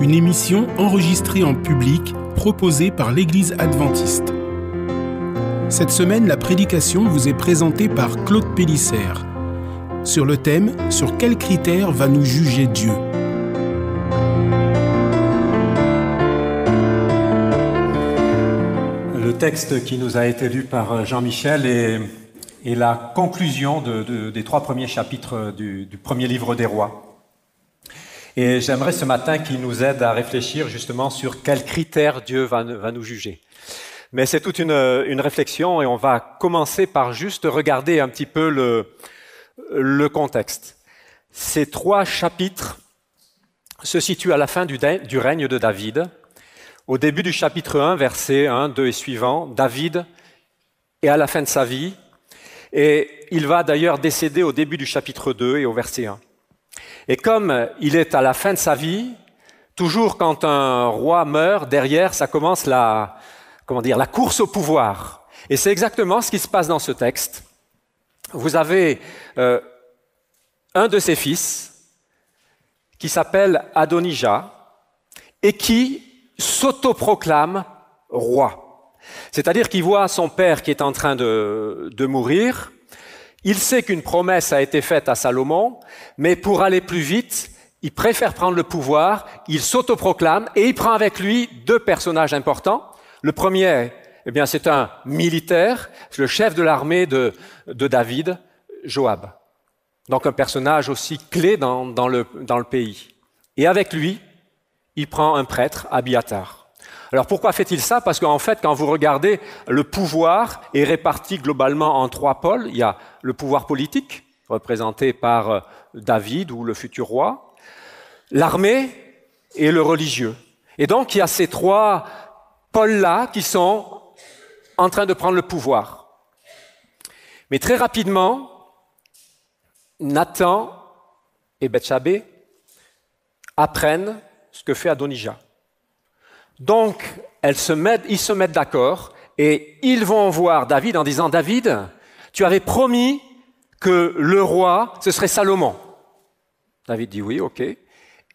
une émission enregistrée en public proposée par l'Église adventiste. Cette semaine, la prédication vous est présentée par Claude Pélissère sur le thème Sur quels critères va nous juger Dieu? Le texte qui nous a été lu par Jean-Michel est, la conclusion de, de, des trois premiers chapitres du premier livre des rois. Et j'aimerais ce matin qu'il nous aide à réfléchir justement sur quels critères Dieu va, nous juger. Mais c'est toute une, réflexion et on va commencer par juste regarder un petit peu le, contexte. Ces trois chapitres se situent à la fin du, règne de David. Au début du chapitre 1, versets 1, 2 et suivants, David est à la fin de sa vie et il va d'ailleurs décéder au début du chapitre 2 et au verset 1. Et comme il est à la fin de sa vie, toujours quand un roi meurt, derrière, ça commence la, comment dire, la course au pouvoir. Et c'est exactement ce qui se passe dans ce texte. Vous avez euh, un de ses fils qui s'appelle Adonijah et qui s'autoproclame roi. C'est-à-dire qu'il voit son père qui est en train de, de mourir, il sait qu'une promesse a été faite à Salomon, mais pour aller plus vite, il préfère prendre le pouvoir, il s'autoproclame et il prend avec lui deux personnages importants. Le premier, eh bien, c'est un militaire, c'est le chef de l'armée de, David, Joab. Donc un personnage aussi clé dans, dans, le, dans le pays. Et avec lui, il prend un prêtre, Abiatar. Alors pourquoi fait-il ça? Parce qu'en fait, quand vous regardez, le pouvoir est réparti globalement en trois pôles. Il y a le pouvoir politique, représenté par euh, David ou le futur roi, l'armée et le religieux. Et donc il y a ces trois pôles-là qui sont en train de prendre le pouvoir. Mais très rapidement, Nathan et Bethshabé apprennent ce que fait Adonijah. Donc, ils se mettent d'accord et ils vont voir David en disant, David, tu avais promis que le roi, ce serait Salomon. David dit oui, ok.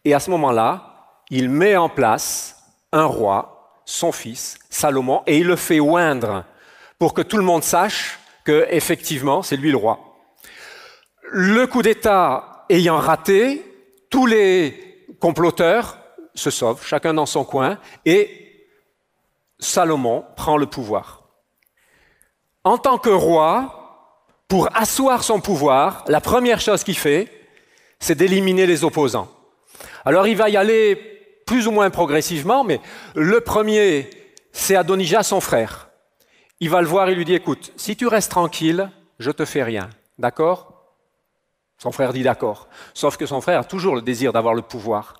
Et à ce moment-là, il met en place un roi, son fils, Salomon, et il le fait oindre pour que tout le monde sache que effectivement c'est lui le roi. Le coup d'État ayant raté, tous les comploteurs se sauvent, chacun dans son coin, et Salomon prend le pouvoir. En tant que roi, pour asseoir son pouvoir, la première chose qu'il fait, c'est d'éliminer les opposants. Alors il va y aller plus ou moins progressivement, mais le premier, c'est Adonijah, son frère. Il va le voir et lui dit, écoute, si tu restes tranquille, je te fais rien. D'accord? Son frère dit d'accord. Sauf que son frère a toujours le désir d'avoir le pouvoir.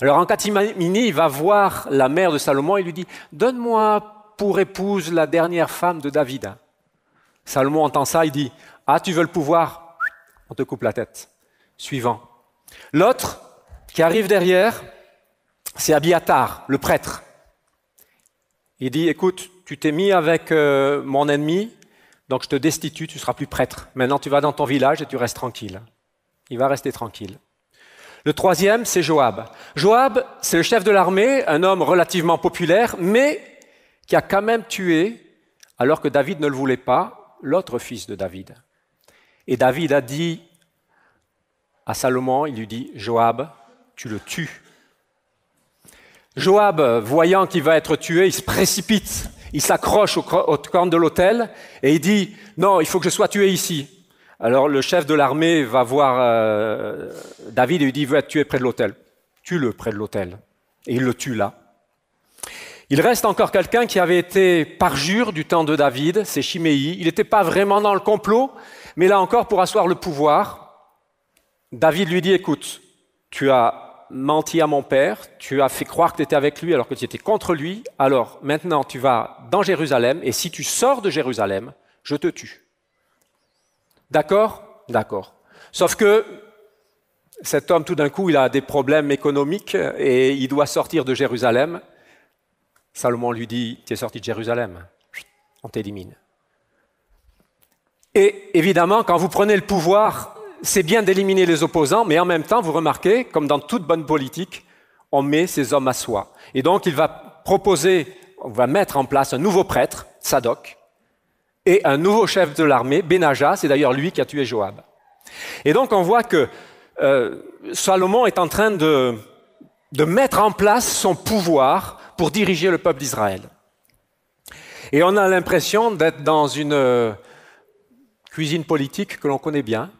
Alors en catimini, il va voir la mère de Salomon et lui dit Donne-moi pour épouse la dernière femme de David. Salomon entend ça, il dit Ah, tu veux le pouvoir? On te coupe la tête. Suivant. L'autre qui arrive derrière, c'est Abiatar, le prêtre. Il dit Écoute, tu t'es mis avec euh, mon ennemi, donc je te destitue, tu seras plus prêtre. Maintenant, tu vas dans ton village et tu restes tranquille. Il va rester tranquille. Le troisième, c'est Joab. Joab, c'est le chef de l'armée, un homme relativement populaire, mais qui a quand même tué, alors que David ne le voulait pas, l'autre fils de David. Et David a dit à Salomon, il lui dit, Joab, tu le tues. Joab, voyant qu'il va être tué, il se précipite, il s'accroche au, au de l'autel et il dit, non, il faut que je sois tué ici. Alors le chef de l'armée va voir euh, David et lui dit, il veut tué près de l'autel. Tue-le près de l'autel. Et il le tue là. Il reste encore quelqu'un qui avait été parjure du temps de David, c'est Chiméi. Il n'était pas vraiment dans le complot, mais là encore pour asseoir le pouvoir. David lui dit, écoute, tu as menti à mon père, tu as fait croire que tu étais avec lui alors que tu étais contre lui, alors maintenant tu vas dans Jérusalem, et si tu sors de Jérusalem, je te tue. D'accord? D'accord. Sauf que cet homme, tout d'un coup, il a des problèmes économiques et il doit sortir de Jérusalem. Salomon lui dit, tu es sorti de Jérusalem, on t'élimine. Et évidemment, quand vous prenez le pouvoir, c'est bien d'éliminer les opposants, mais en même temps, vous remarquez, comme dans toute bonne politique, on met ces hommes à soi. Et donc, il va proposer, on va mettre en place un nouveau prêtre, Sadoc, et un nouveau chef de l'armée, Benaja, c'est d'ailleurs lui qui a tué Joab. Et donc, on voit que euh, Salomon est en train de, mettre en place son pouvoir pour diriger le peuple d'Israël. Et on a l'impression d'être dans une euh, cuisine politique que l'on connaît bien,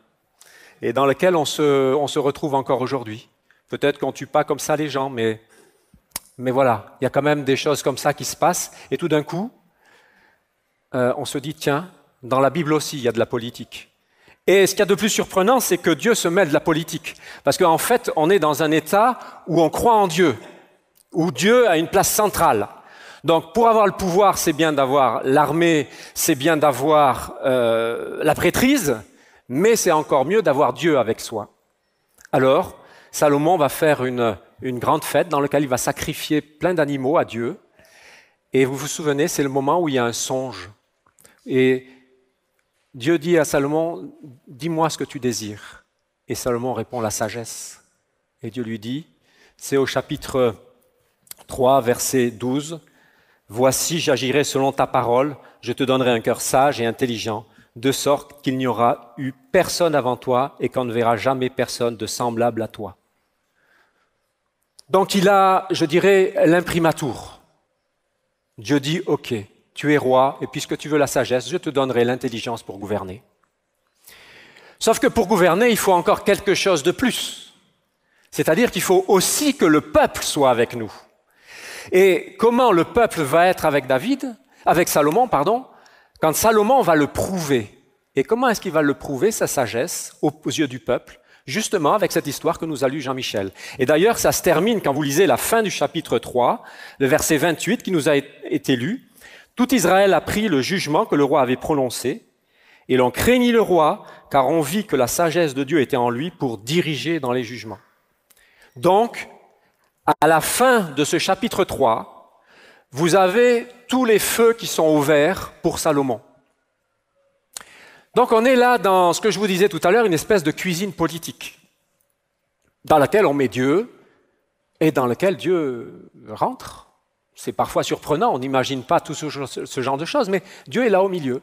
et dans se, on se retrouve encore aujourd'hui. Peut-être qu'on ne tue pas comme ça les gens, mais, mais voilà, il y a quand même des choses comme ça qui se passent. Et tout d'un coup, euh, on se dit, tiens, dans la Bible aussi, il y a de la politique. Et ce qu'il y a de plus surprenant, c'est que Dieu se mêle de la politique. Parce qu'en fait, on est dans un état où on croit en Dieu, où Dieu a une place centrale. Donc pour avoir le pouvoir, c'est bien d'avoir l'armée, c'est bien d'avoir euh, la prêtrise, mais c'est encore mieux d'avoir Dieu avec soi. Alors, Salomon va faire une, grande fête dans laquelle il va sacrifier plein d'animaux à Dieu. Et vous vous souvenez, c'est le moment où il y a un songe. Et Dieu dit à Salomon, dis-moi ce que tu désires. Et Salomon répond la sagesse. Et Dieu lui dit, c'est au chapitre 3, verset 12, Voici, j'agirai selon ta parole, je te donnerai un cœur sage et intelligent de sorte qu'il n'y aura eu personne avant toi et qu'on ne verra jamais personne de semblable à toi. Donc il a, je dirais, l'imprimatur. Dieu dit, OK, tu es roi, et puisque tu veux la sagesse, je te donnerai l'intelligence pour gouverner. Sauf que pour gouverner, il faut encore quelque chose de plus. C'est-à-dire qu'il faut aussi que le peuple soit avec nous. Et comment le peuple va être avec David, avec Salomon, pardon, quand Salomon va le prouver, et comment est-ce qu'il va le prouver, sa sagesse, aux, yeux du peuple? Justement avec cette histoire que nous a lu Jean-Michel. Et d'ailleurs, ça se termine quand vous lisez la fin du chapitre 3, le verset 28 qui nous a été lu. Tout Israël a pris le jugement que le roi avait prononcé, et l'on craignit le roi, car on vit que la sagesse de Dieu était en lui pour diriger dans les jugements. Donc, à la fin de ce chapitre 3, vous avez tous les feux qui sont ouverts pour Salomon. Donc on est là dans ce que je vous disais tout à l'heure, une espèce de cuisine politique, dans laquelle on met Dieu et dans laquelle Dieu rentre. C'est parfois surprenant, on n'imagine pas tout ce, genre de choses, mais Dieu est là au milieu.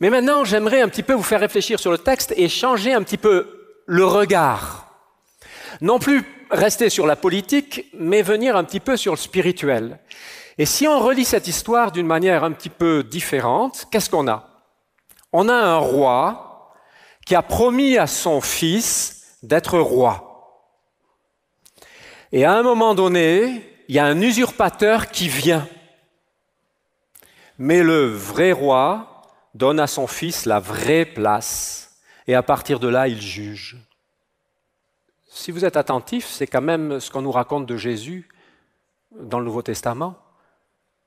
Mais maintenant, j'aimerais un petit peu vous faire réfléchir sur le texte et changer un petit peu le regard. Non plus rester sur la politique, mais venir un petit peu sur le spirituel. Et si on relit cette histoire d'une manière un petit peu différente, qu'est-ce qu'on a? On a un roi qui a promis à son fils d'être roi. Et à un moment donné, il y a un usurpateur qui vient. Mais le vrai roi donne à son fils la vraie place. Et à partir de là, il juge. Si vous êtes attentif, c'est quand même ce qu'on nous raconte de Jésus dans le Nouveau Testament.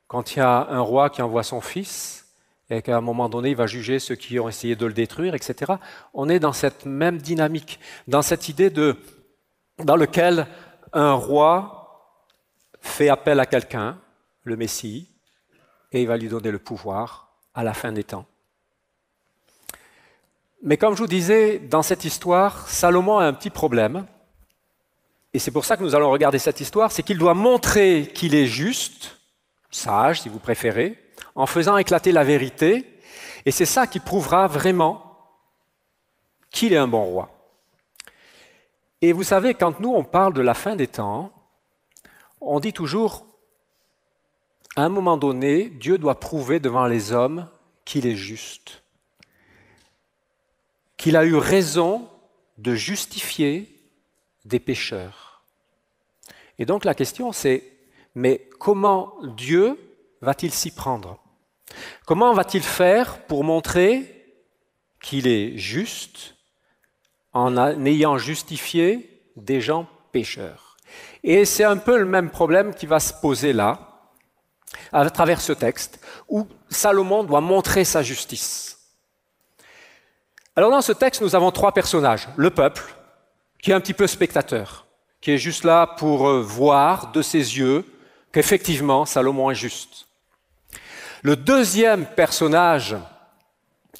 Quand il y a un roi qui envoie son fils et qu'à un moment donné, il va juger ceux qui ont essayé de le détruire, etc. On est dans cette même dynamique, dans cette idée de, dans lequel un roi fait appel à quelqu'un, le Messie, et il va lui donner le pouvoir à la fin des temps. Mais comme je vous disais, dans cette histoire, Salomon a un petit problème. Et c'est pour ça que nous allons regarder cette histoire, c'est qu'il doit montrer qu'il est juste, sage si vous préférez, en faisant éclater la vérité. Et c'est ça qui prouvera vraiment qu'il est un bon roi. Et vous savez, quand nous on parle de la fin des temps, on dit toujours, à un moment donné, Dieu doit prouver devant les hommes qu'il est juste qu'il a eu raison de justifier des pécheurs. Et donc la question c'est, mais comment Dieu va-t-il s'y prendre? Comment va-t-il faire pour montrer qu'il est juste en ayant justifié des gens pécheurs? Et c'est un peu le même problème qui va se poser là, à travers ce texte, où Salomon doit montrer sa justice. Alors dans ce texte, nous avons trois personnages. Le peuple, qui est un petit peu spectateur, qui est juste là pour euh, voir de ses yeux qu'effectivement Salomon est juste. Le deuxième personnage,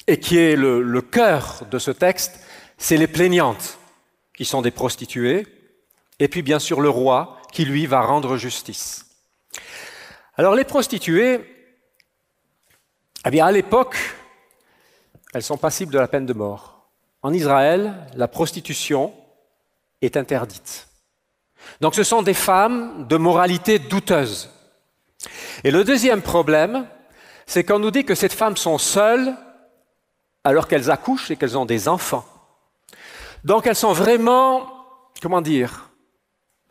et qui est le, le cœur de ce texte, c'est les plaignantes, qui sont des prostituées, et puis bien sûr le roi, qui lui va rendre justice. Alors les prostituées, eh bien à l'époque, elles sont passibles de la peine de mort. En Israël, la prostitution est interdite. Donc ce sont des femmes de moralité douteuse. Et le deuxième problème, c'est qu'on nous dit que ces femmes sont seules alors qu'elles accouchent et qu'elles ont des enfants. Donc elles sont vraiment, comment dire,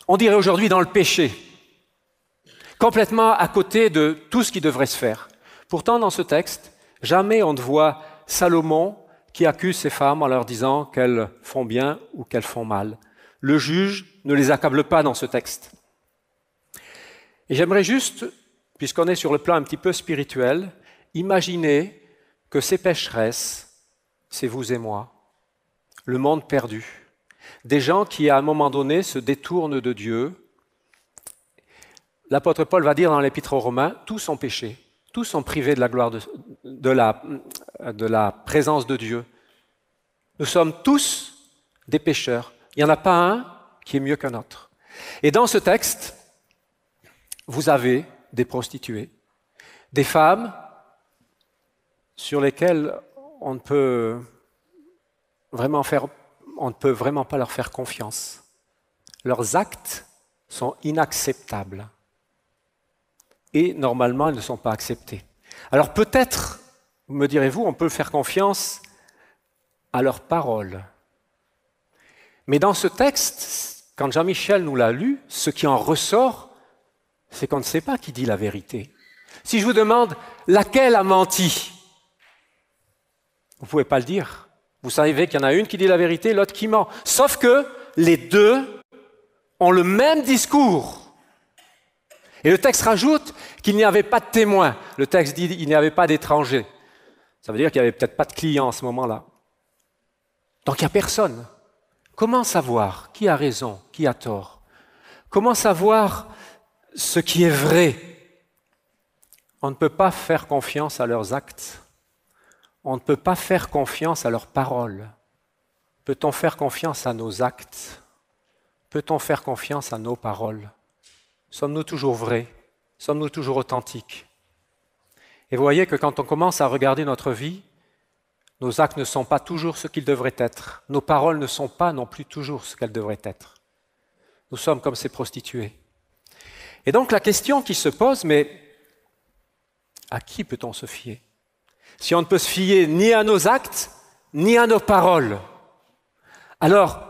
on dirait aujourd'hui dans le péché, complètement à côté de tout ce qui devrait se faire. Pourtant, dans ce texte, jamais on ne voit Salomon qui accuse ces femmes en leur disant qu'elles font bien ou qu'elles font mal. Le juge ne les accable pas dans ce texte. Et j'aimerais juste, puisqu'on est sur le plan un petit peu spirituel, imaginer que ces pécheresses, c'est vous et moi, le monde perdu, des gens qui à un moment donné se détournent de Dieu, l'apôtre Paul va dire dans l'épître aux Romains, tous sont péchés, tous sont privés de la gloire de, la, de la présence de Dieu. Nous sommes tous des pécheurs. Il n'y en a pas un qui est mieux qu'un autre. Et dans ce texte, vous avez des prostituées, des femmes sur lesquelles on ne peut vraiment faire, on ne peut vraiment pas leur faire confiance. Leurs actes sont inacceptables et normalement elles ne sont pas acceptées. Alors peut-être, me direz-vous, on peut faire confiance à leurs paroles. Mais dans ce texte, quand Jean-Michel nous l'a lu, ce qui en ressort, c'est qu'on ne sait pas qui dit la vérité. Si je vous demande laquelle a menti, vous ne pouvez pas le dire. Vous savez qu'il y en a une qui dit la vérité, l'autre qui ment. Sauf que les deux ont le même discours. Et le texte rajoute qu'il n'y avait pas de témoins. Le texte dit qu'il n'y avait pas d'étrangers. Ça veut dire qu'il n'y avait peut-être pas de clients à ce moment-là. Donc il n'y a personne. Comment savoir qui a raison, qui a tort? Comment savoir ce qui est vrai? On ne peut pas faire confiance à leurs actes. On ne peut pas faire confiance à leurs paroles. Peut-on faire confiance à nos actes? Peut-on faire confiance à nos paroles? Sommes-nous toujours vrais? Sommes-nous toujours authentiques? Et vous voyez que quand on commence à regarder notre vie, nos actes ne sont pas toujours ce qu'ils devraient être. Nos paroles ne sont pas non plus toujours ce qu'elles devraient être. Nous sommes comme ces prostituées. Et donc la question qui se pose, mais à qui peut-on se fier? Si on ne peut se fier ni à nos actes, ni à nos paroles, alors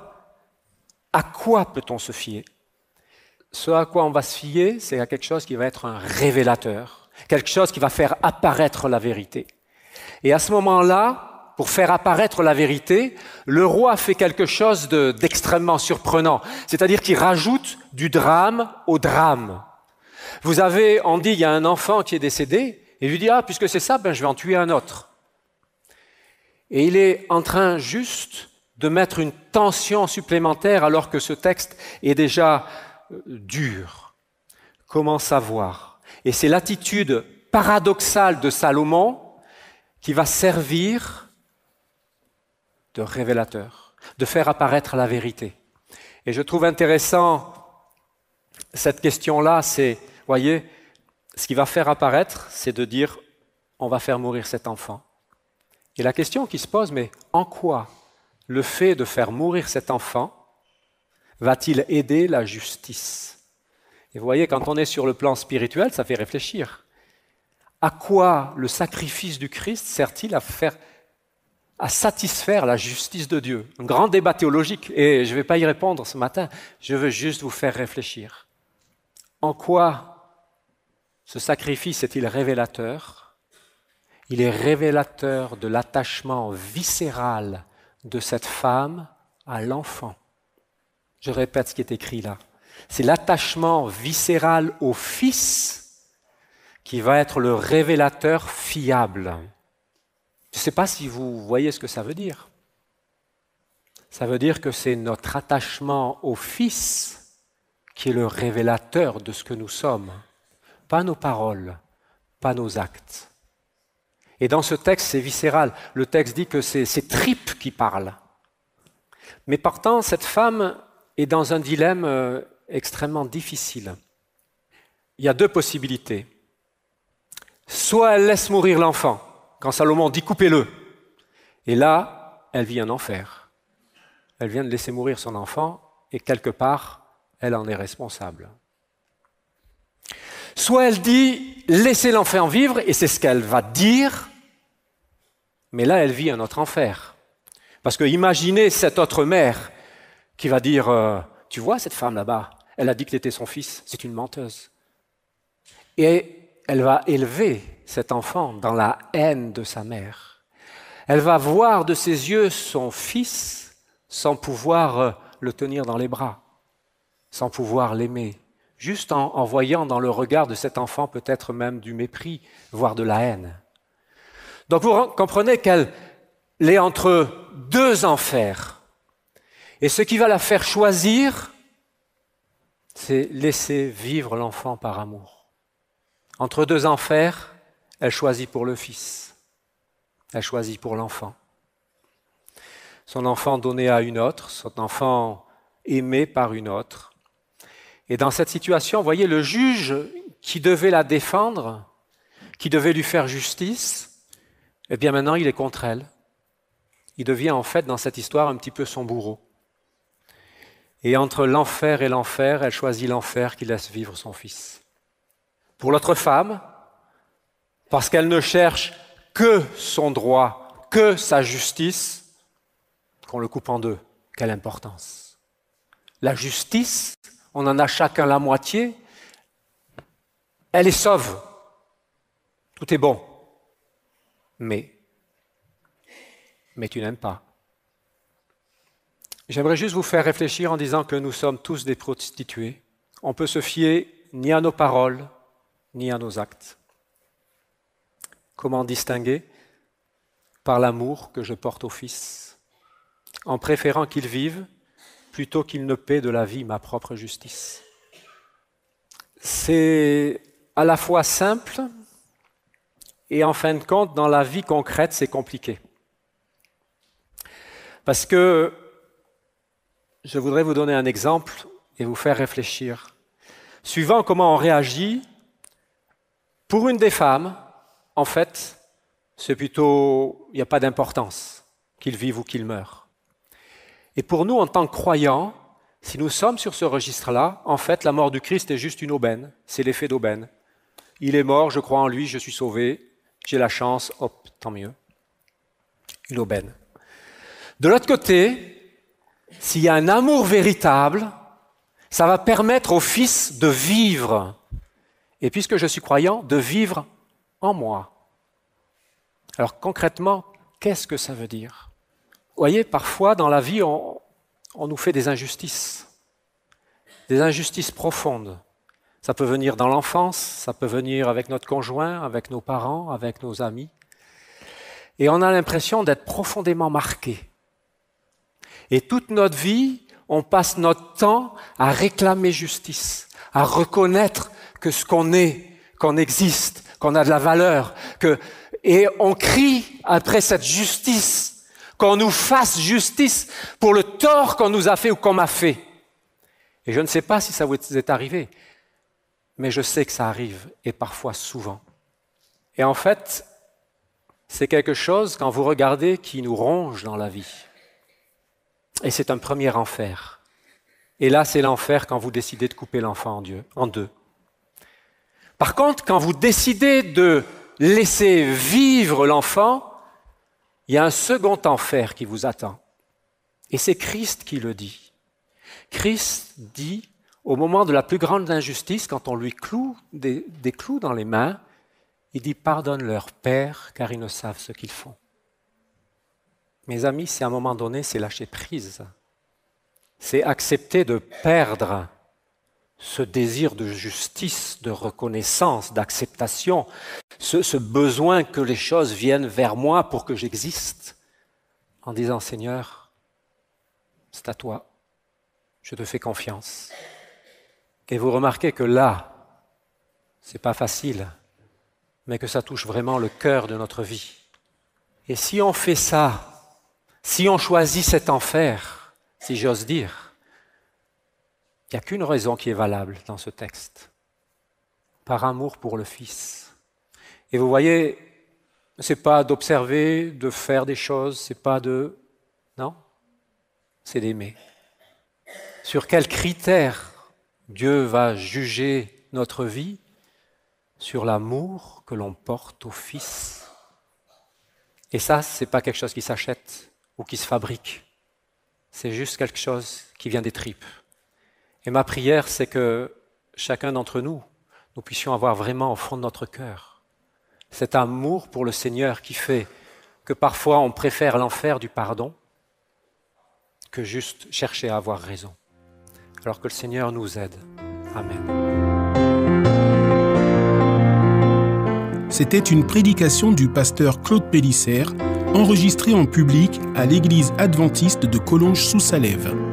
à quoi peut-on se fier? Ce à quoi on va se fier, c'est à quelque chose qui va être un révélateur, quelque chose qui va faire apparaître la vérité. Et à ce moment-là, pour faire apparaître la vérité, le roi fait quelque chose d'extrêmement surprenant, c'est-à-dire qu'il rajoute du drame au drame. Vous avez, on dit, il y a un enfant qui est décédé, et lui dit, ah, puisque c'est ça, ben, je vais en tuer un autre. Et il est en train juste de mettre une tension supplémentaire alors que ce texte est déjà dur. Comment savoir? Et c'est l'attitude paradoxale de Salomon qui va servir de révélateur, de faire apparaître la vérité. Et je trouve intéressant cette question-là, c'est, voyez, ce qui va faire apparaître, c'est de dire, on va faire mourir cet enfant. Et la question qui se pose, mais en quoi le fait de faire mourir cet enfant va-t-il aider la justice? Et vous voyez, quand on est sur le plan spirituel, ça fait réfléchir. À quoi le sacrifice du Christ sert-il à faire à satisfaire la justice de Dieu? Un grand débat théologique, et je ne vais pas y répondre ce matin, je veux juste vous faire réfléchir. En quoi ce sacrifice est-il révélateur? Il est révélateur de l'attachement viscéral de cette femme à l'enfant Je répète ce qui est écrit là. C'est l'attachement viscéral au Fils qui va être le révélateur fiable. Je ne sais pas si vous voyez ce que ça veut dire. Ça veut dire que c'est notre attachement au Fils qui est le révélateur de ce que nous sommes, pas nos paroles, pas nos actes. Et dans ce texte, c'est viscéral. Le texte dit que c'est ses tripes qui parlent. Mais pourtant, cette femme est dans un dilemme euh, extrêmement difficile. Il y a deux possibilités. Soit elle laisse mourir l'enfant, quand Salomon dit coupez-le. Et là, elle vit un enfer. Elle vient de laisser mourir son enfant et quelque part, elle en est responsable. Soit elle dit laissez l'enfant vivre, et c'est ce qu'elle va dire, mais là, elle vit un autre enfer. Parce que imaginez cette autre mère qui va dire euh, Tu vois cette femme là-bas? Elle a dit que tu étais son fils, c'est une menteuse. Et elle va élever cet enfant dans la haine de sa mère. Elle va voir de ses yeux son fils sans pouvoir euh, le tenir dans les bras, sans pouvoir l'aimer, juste en, voyant dans le regard de cet enfant peut-être même du mépris, voire de la haine. Donc vous comprenez qu'elle est entre deux enfers. Et ce qui va la faire choisir, c'est laisser vivre l'enfant par amour. Entre deux enfers, elle choisit pour le fils. Elle choisit pour l'enfant. Son enfant donné à une autre, son enfant aimé par une autre. Et dans cette situation, vous voyez, le juge qui devait la défendre, qui devait lui faire justice, eh bien maintenant il est contre elle. Il devient en fait dans cette histoire un petit peu son bourreau. Et entre l'enfer et l'enfer, elle choisit l'enfer qui laisse vivre son fils. Pour l'autre femme, parce qu'elle ne cherche que son droit, que sa justice, qu'on le coupe en deux. Quelle importance. La justice, on en a chacun la moitié, elle est sauve. Tout est bon. Mais, mais tu n'aimes pas. J'aimerais juste vous faire réfléchir en disant que nous sommes tous des prostituées. On peut se fier ni à nos paroles, ni à nos actes. Comment distinguer Par l'amour que je porte au Fils, en préférant qu'il vive plutôt qu'il ne paie de la vie ma propre justice. C'est à la fois simple et en fin de compte, dans la vie concrète, c'est compliqué. Parce que je voudrais vous donner un exemple et vous faire réfléchir. Suivant comment on réagit, pour une des femmes, en fait, c'est plutôt, il n'y a pas d'importance qu'il vive ou qu'il meure. Et pour nous, en tant que croyants, si nous sommes sur ce registre-là, en fait, la mort du Christ est juste une aubaine, c'est l'effet d'aubaine. Il est mort, je crois en lui, je suis sauvé, j'ai la chance, hop, tant mieux. Une aubaine. De l'autre côté, s'il y a un amour véritable, ça va permettre au Fils de vivre. Et puisque je suis croyant, de vivre en moi. Alors concrètement, qu'est-ce que ça veut dire? Vous voyez, parfois dans la vie, on, on nous fait des injustices, des injustices profondes. Ça peut venir dans l'enfance, ça peut venir avec notre conjoint, avec nos parents, avec nos amis. Et on a l'impression d'être profondément marqué. Et toute notre vie, on passe notre temps à réclamer justice, à reconnaître que ce qu'on est, qu'on existe, qu'on a de la valeur, que, et on crie après cette justice, qu'on nous fasse justice pour le tort qu'on nous a fait ou qu'on m'a fait. Et je ne sais pas si ça vous est arrivé, mais je sais que ça arrive, et parfois souvent. Et en fait, c'est quelque chose, quand vous regardez, qui nous ronge dans la vie. Et c'est un premier enfer. Et là, c'est l'enfer quand vous décidez de couper l'enfant en, en deux. Par contre, quand vous décidez de laisser vivre l'enfant, il y a un second enfer qui vous attend. Et c'est Christ qui le dit. Christ dit, au moment de la plus grande injustice, quand on lui cloue des, clous dans les mains, il dit Pardonne-leur, Père, car ils ne savent ce qu'ils font. Mes amis, c'est à un moment donné, c'est lâcher prise. c'est accepter de perdre ce désir de justice, de reconnaissance, d'acceptation, ce, besoin que les choses viennent vers moi pour que j'existe, en disant Seigneur, c'est à toi, je te fais confiance. Et vous remarquez que là, c'est pas facile, mais que ça touche vraiment le cœur de notre vie. Et si on fait ça, si on choisit cet enfer, si j'ose dire, il n'y a qu'une raison qui est valable dans ce texte. Par amour pour le Fils. Et vous voyez, c'est pas d'observer, de faire des choses, c'est pas de. Non, c'est d'aimer. Sur quels critères Dieu va juger notre vie? Sur l'amour que l'on porte au Fils. Et ça, ce n'est pas quelque chose qui s'achète ou qui se fabrique. C'est juste quelque chose qui vient des tripes. Et ma prière, c'est que chacun d'entre nous, nous puissions avoir vraiment au fond de notre cœur cet amour pour le Seigneur qui fait que parfois on préfère l'enfer du pardon que juste chercher à avoir raison. Alors que le Seigneur nous aide. Amen. C'était une prédication du pasteur Claude Pélissère, enregistrée en public à l'église adventiste de Collonges-sous-Salève.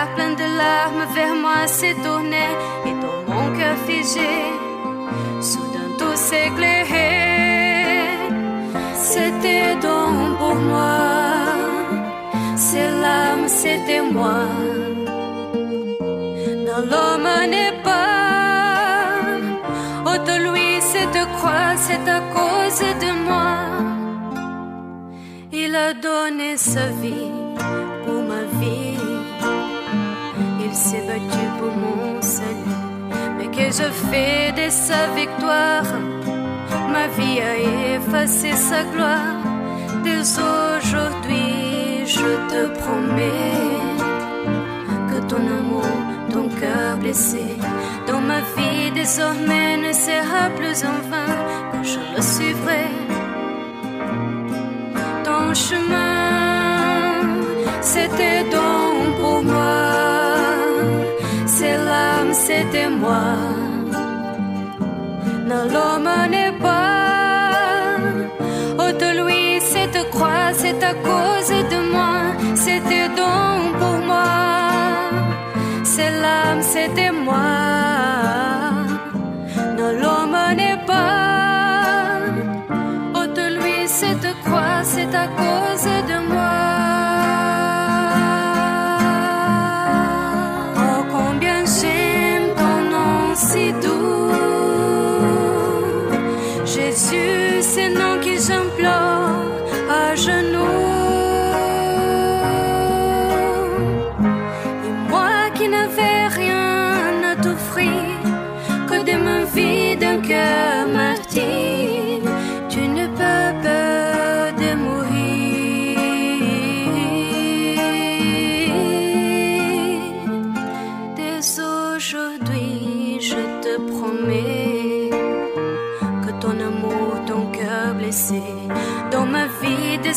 regard plein de larmes vers moi s'est tourné et dans mon cœur figé, soudain tout s'éclairait. C'était donc pour moi, c'est l'âme, c'était moi. Dans l'homme n'est pas, autre lui cette croix, c'est à cause de moi. Il a donné sa vie pour ma vie, il s'est battu pour mon salut, mais que je fais de sa victoire? Ma vie a effacé sa gloire. Dès aujourd'hui, je te promets que ton amour, ton cœur blessé, dans ma vie désormais ne sera plus en vain, que je le suivrai. C'était moi l'homme n'est pas. Ôte lui cette croix, c'est à cause de moi, c'était donc pour moi. C'est l'âme, c'était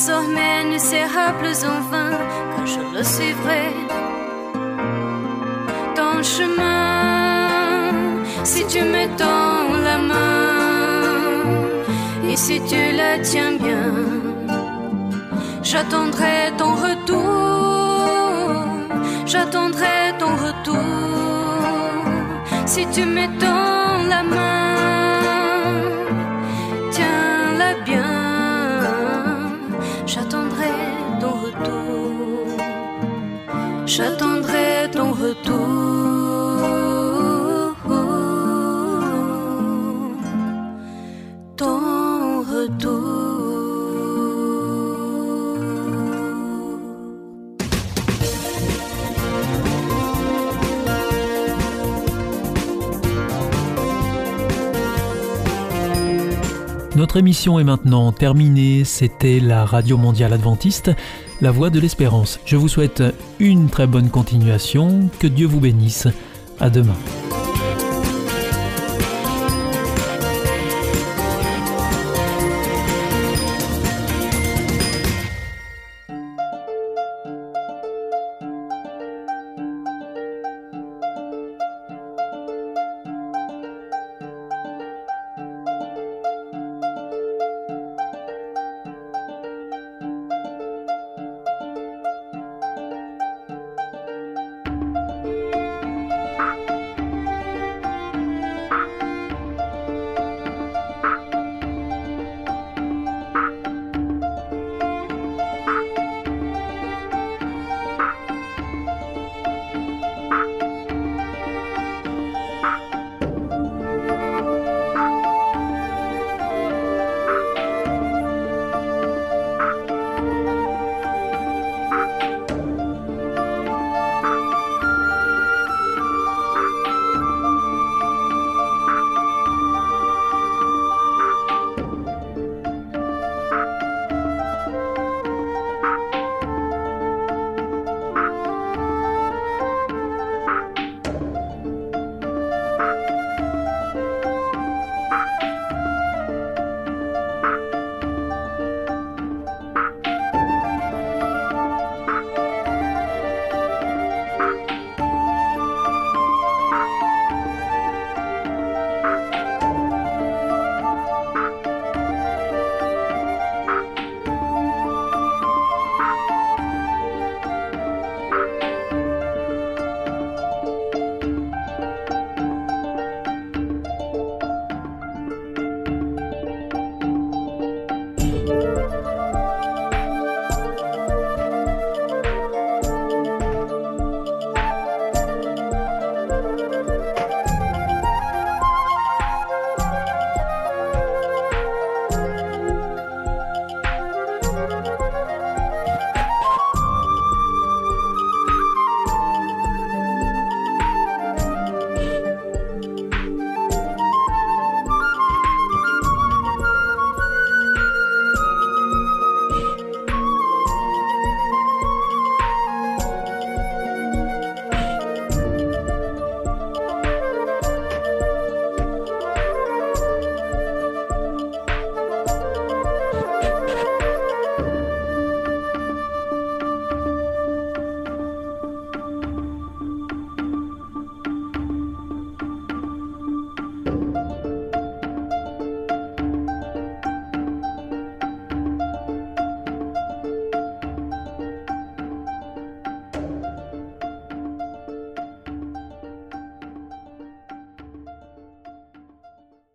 désormais ne sera plus en vain, car je le suivrai. Ton chemin, si tu me tends la main Et si tu le tiens bien, j'attendrai ton retour. J'attendrai ton retour. Si tu donnes la main, J'attendrai ton retour. Ton retour. Notre émission est maintenant terminée. C'était la Radio Mondiale Adventiste, la voix de l'espérance. Je vous souhaite une très bonne continuation. Que Dieu vous bénisse. À demain.